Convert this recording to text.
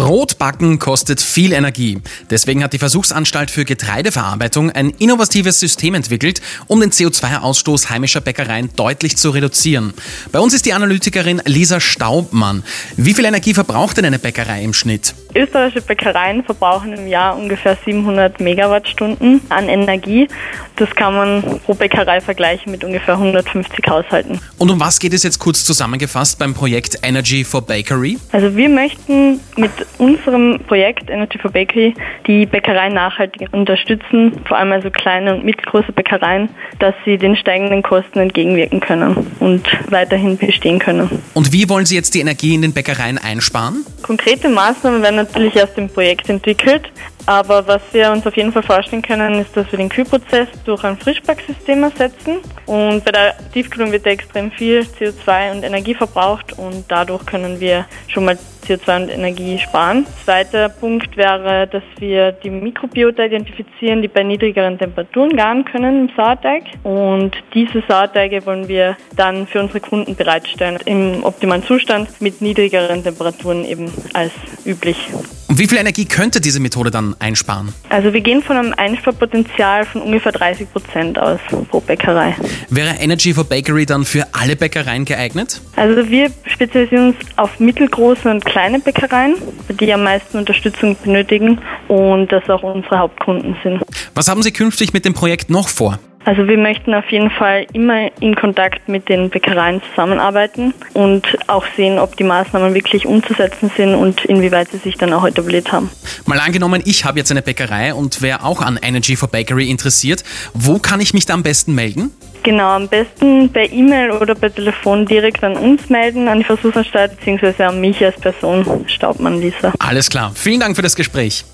Brotbacken kostet viel Energie. Deswegen hat die Versuchsanstalt für Getreideverarbeitung ein innovatives System entwickelt, um den CO2-Ausstoß heimischer Bäckereien deutlich zu reduzieren. Bei uns ist die Analytikerin Lisa Staubmann. Wie viel Energie verbraucht denn eine Bäckerei im Schnitt? Österreichische Bäckereien verbrauchen im Jahr ungefähr 700 Megawattstunden an Energie. Das kann man pro Bäckerei vergleichen mit ungefähr 150 Haushalten. Und um was geht es jetzt kurz zusammengefasst beim Projekt Energy for Bakery? Also wir möchten mit unserem Projekt Energy for Bakery die Bäckereien nachhaltig unterstützen, vor allem also kleine und mittelgroße Bäckereien, dass sie den steigenden Kosten entgegenwirken können und weiterhin bestehen können. Und wie wollen Sie jetzt die Energie in den Bäckereien einsparen? Konkrete Maßnahmen werden natürlich erst im Projekt entwickelt. Aber was wir uns auf jeden Fall vorstellen können, ist, dass wir den Kühlprozess durch ein Frischbacksystem ersetzen. Und bei der Tiefkühlung wird da extrem viel CO2 und Energie verbraucht und dadurch können wir schon mal CO2 und Energie sparen. Zweiter Punkt wäre, dass wir die Mikrobiota identifizieren, die bei niedrigeren Temperaturen garen können im Sauerteig. Und diese Sauerteige wollen wir dann für unsere Kunden bereitstellen, im optimalen Zustand mit niedrigeren Temperaturen eben als üblich. Und wie viel Energie könnte diese Methode dann einsparen? Also wir gehen von einem Einsparpotenzial von ungefähr 30 Prozent aus pro Bäckerei. Wäre Energy for Bakery dann für alle Bäckereien geeignet? Also wir spezialisieren uns auf mittelgroße und kleine Bäckereien, die am meisten Unterstützung benötigen und das auch unsere Hauptkunden sind. Was haben Sie künftig mit dem Projekt noch vor? Also wir möchten auf jeden Fall immer in Kontakt mit den Bäckereien zusammenarbeiten und auch sehen, ob die Maßnahmen wirklich umzusetzen sind und inwieweit sie sich dann auch etabliert haben. Mal angenommen, ich habe jetzt eine Bäckerei und wäre auch an Energy for Bakery interessiert. Wo kann ich mich da am besten melden? Genau, am besten per E-Mail oder per Telefon direkt an uns melden, an die Versuchsanstalt bzw. an mich als Person, Staubmann Lisa. Alles klar. Vielen Dank für das Gespräch.